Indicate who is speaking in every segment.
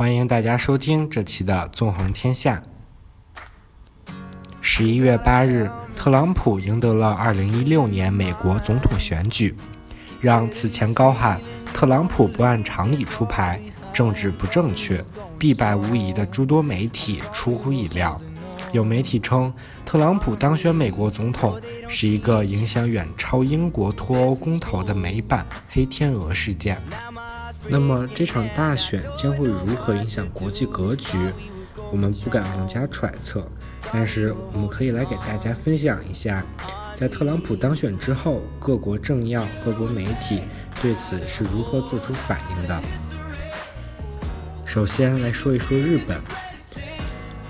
Speaker 1: 欢迎大家收听这期的《纵横天下》。十一月八日，特朗普赢得了二零一六年美国总统选举，让此前高喊“特朗普不按常理出牌，政治不正确，必败无疑”的诸多媒体出乎意料。有媒体称，特朗普当选美国总统是一个影响远超英国脱欧公投的美版“黑天鹅”事件。那么，这场大选将会如何影响国际格局？我们不敢妄加揣测，但是我们可以来给大家分享一下，在特朗普当选之后，各国政要、各国媒体对此是如何做出反应的。首先来说一说日本。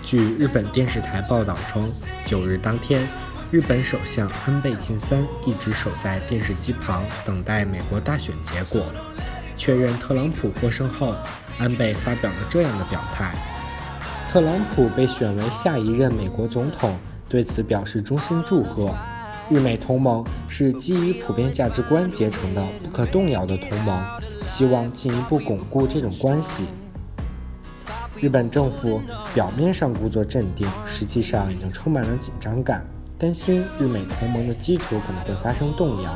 Speaker 1: 据日本电视台报道称，九日当天，日本首相安倍晋三一直守在电视机旁等待美国大选结果。确认特朗普获胜后，安倍发表了这样的表态：特朗普被选为下一任美国总统，对此表示衷心祝贺。日美同盟是基于普遍价值观结成的不可动摇的同盟，希望进一步巩固这种关系。日本政府表面上故作镇定，实际上已经充满了紧张感，担心日美同盟的基础可能会发生动摇。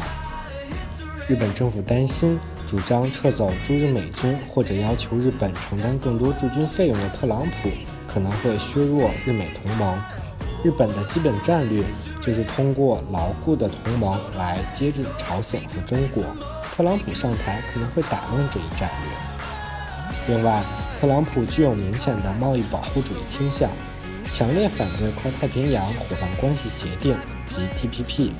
Speaker 1: 日本政府担心主张撤走驻日美军或者要求日本承担更多驻军费用的特朗普可能会削弱日美同盟。日本的基本战略就是通过牢固的同盟来接制朝鲜和中国。特朗普上台可能会打乱这一战略。另外，特朗普具有明显的贸易保护主义倾向，强烈反对跨太平洋伙伴关系协定及 TPP。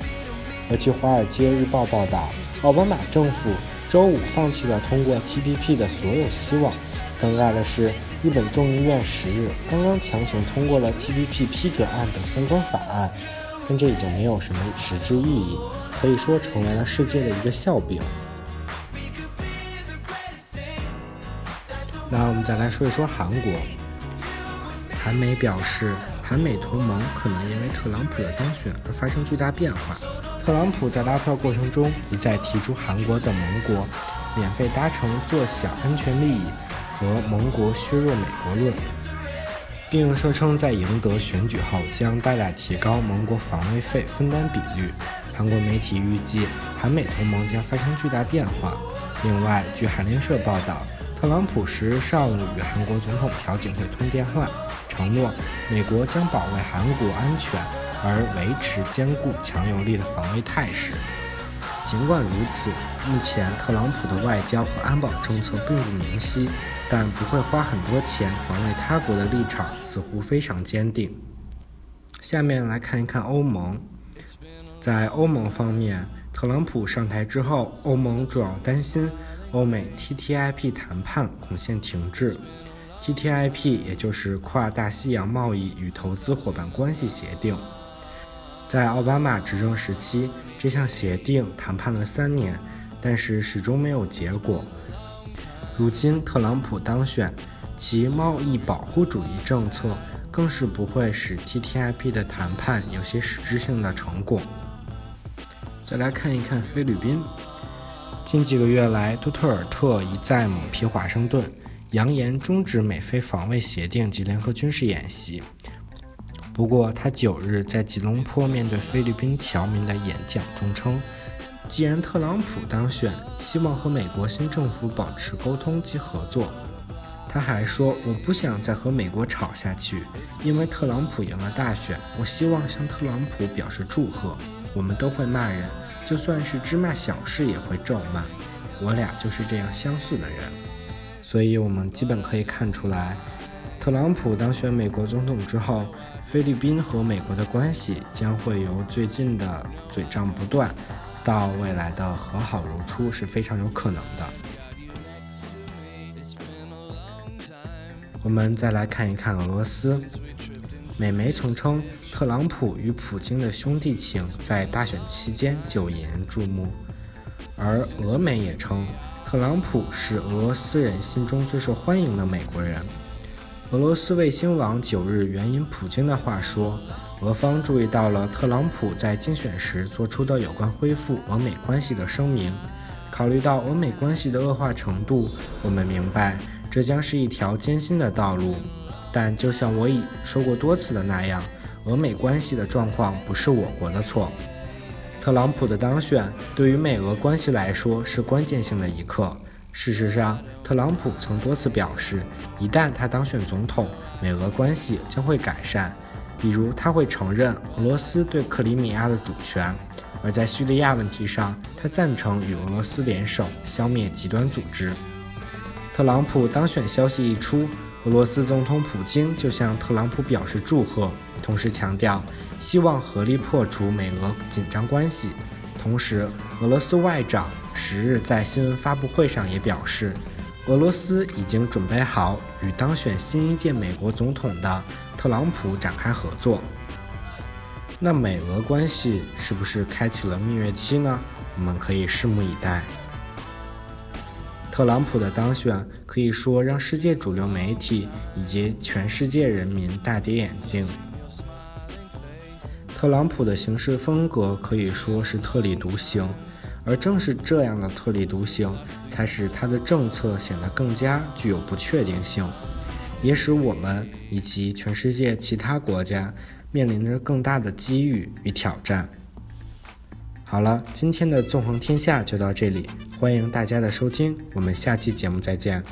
Speaker 1: 而据《华尔街日报》报道，奥巴马政府周五放弃了通过 TPP 的所有希望。尴尬的是，日本众议院十日刚刚强行通过了 TPP 批准案等相关法案，但这已经没有什么实质意义，可以说成为了世界的一个笑柄。那我们再来说一说韩国。韩媒表示，韩美同盟可能因为特朗普的当选而发生巨大变化。特朗普在拉票过程中一再提出韩国等盟国免费搭乘坐享安全利益和盟国削弱美国论，并声称在赢得选举后将大大提高盟国防卫费分担比率。韩国媒体预计，韩美同盟将发生巨大变化。另外，据韩联社报道。特朗普十日上午与韩国总统朴槿惠通电话，承诺美国将保卫韩国安全，而维持坚固强有力的防卫态势。尽管如此，目前特朗普的外交和安保政策并不明晰，但不会花很多钱防卫他国的立场似乎非常坚定。下面来看一看欧盟，在欧盟方面，特朗普上台之后，欧盟主要担心。欧美 TTIP 谈判恐现停滞。TTIP 也就是跨大西洋贸易与投资伙伴关系协定，在奥巴马执政时期，这项协定谈判了三年，但是始终没有结果。如今特朗普当选，其贸易保护主义政策更是不会使 TTIP 的谈判有些实质性的成果。再来看一看菲律宾。近几个月来，杜特尔特一再猛批华盛顿，扬言终止美菲防卫协定及联合军事演习。不过，他九日在吉隆坡面对菲律宾侨民的演讲中称，既然特朗普当选，希望和美国新政府保持沟通及合作。他还说：“我不想再和美国吵下去，因为特朗普赢了大选。我希望向特朗普表示祝贺。我们都会骂人。”就算是芝麻小事也会咒骂，我俩就是这样相似的人，所以我们基本可以看出来，特朗普当选美国总统之后，菲律宾和美国的关系将会由最近的嘴仗不断，到未来的和好如初是非常有可能的。我们再来看一看俄罗斯。美媒曾称，特朗普与普京的兄弟情在大选期间就引人注目，而俄媒也称，特朗普是俄罗斯人心中最受欢迎的美国人。俄罗斯卫星网九日援引普京的话说，俄方注意到了特朗普在竞选时做出的有关恢复俄美关系的声明，考虑到俄美关系的恶化程度，我们明白。这将是一条艰辛的道路。但就像我已说过多次的那样，俄美关系的状况不是我国的错。特朗普的当选对于美俄关系来说是关键性的一刻。事实上，特朗普曾多次表示，一旦他当选总统，美俄关系将会改善。比如，他会承认俄罗斯对克里米亚的主权；而在叙利亚问题上，他赞成与俄罗斯联手消灭极端组织。特朗普当选消息一出，俄罗斯总统普京就向特朗普表示祝贺，同时强调希望合力破除美俄紧张关系。同时，俄罗斯外长十日在新闻发布会上也表示，俄罗斯已经准备好与当选新一届美国总统的特朗普展开合作。那美俄关系是不是开启了蜜月期呢？我们可以拭目以待。特朗普的当选可以说让世界主流媒体以及全世界人民大跌眼镜。特朗普的行事风格可以说是特立独行，而正是这样的特立独行，才使他的政策显得更加具有不确定性，也使我们以及全世界其他国家面临着更大的机遇与挑战。好了，今天的纵横天下就到这里，欢迎大家的收听，我们下期节目再见。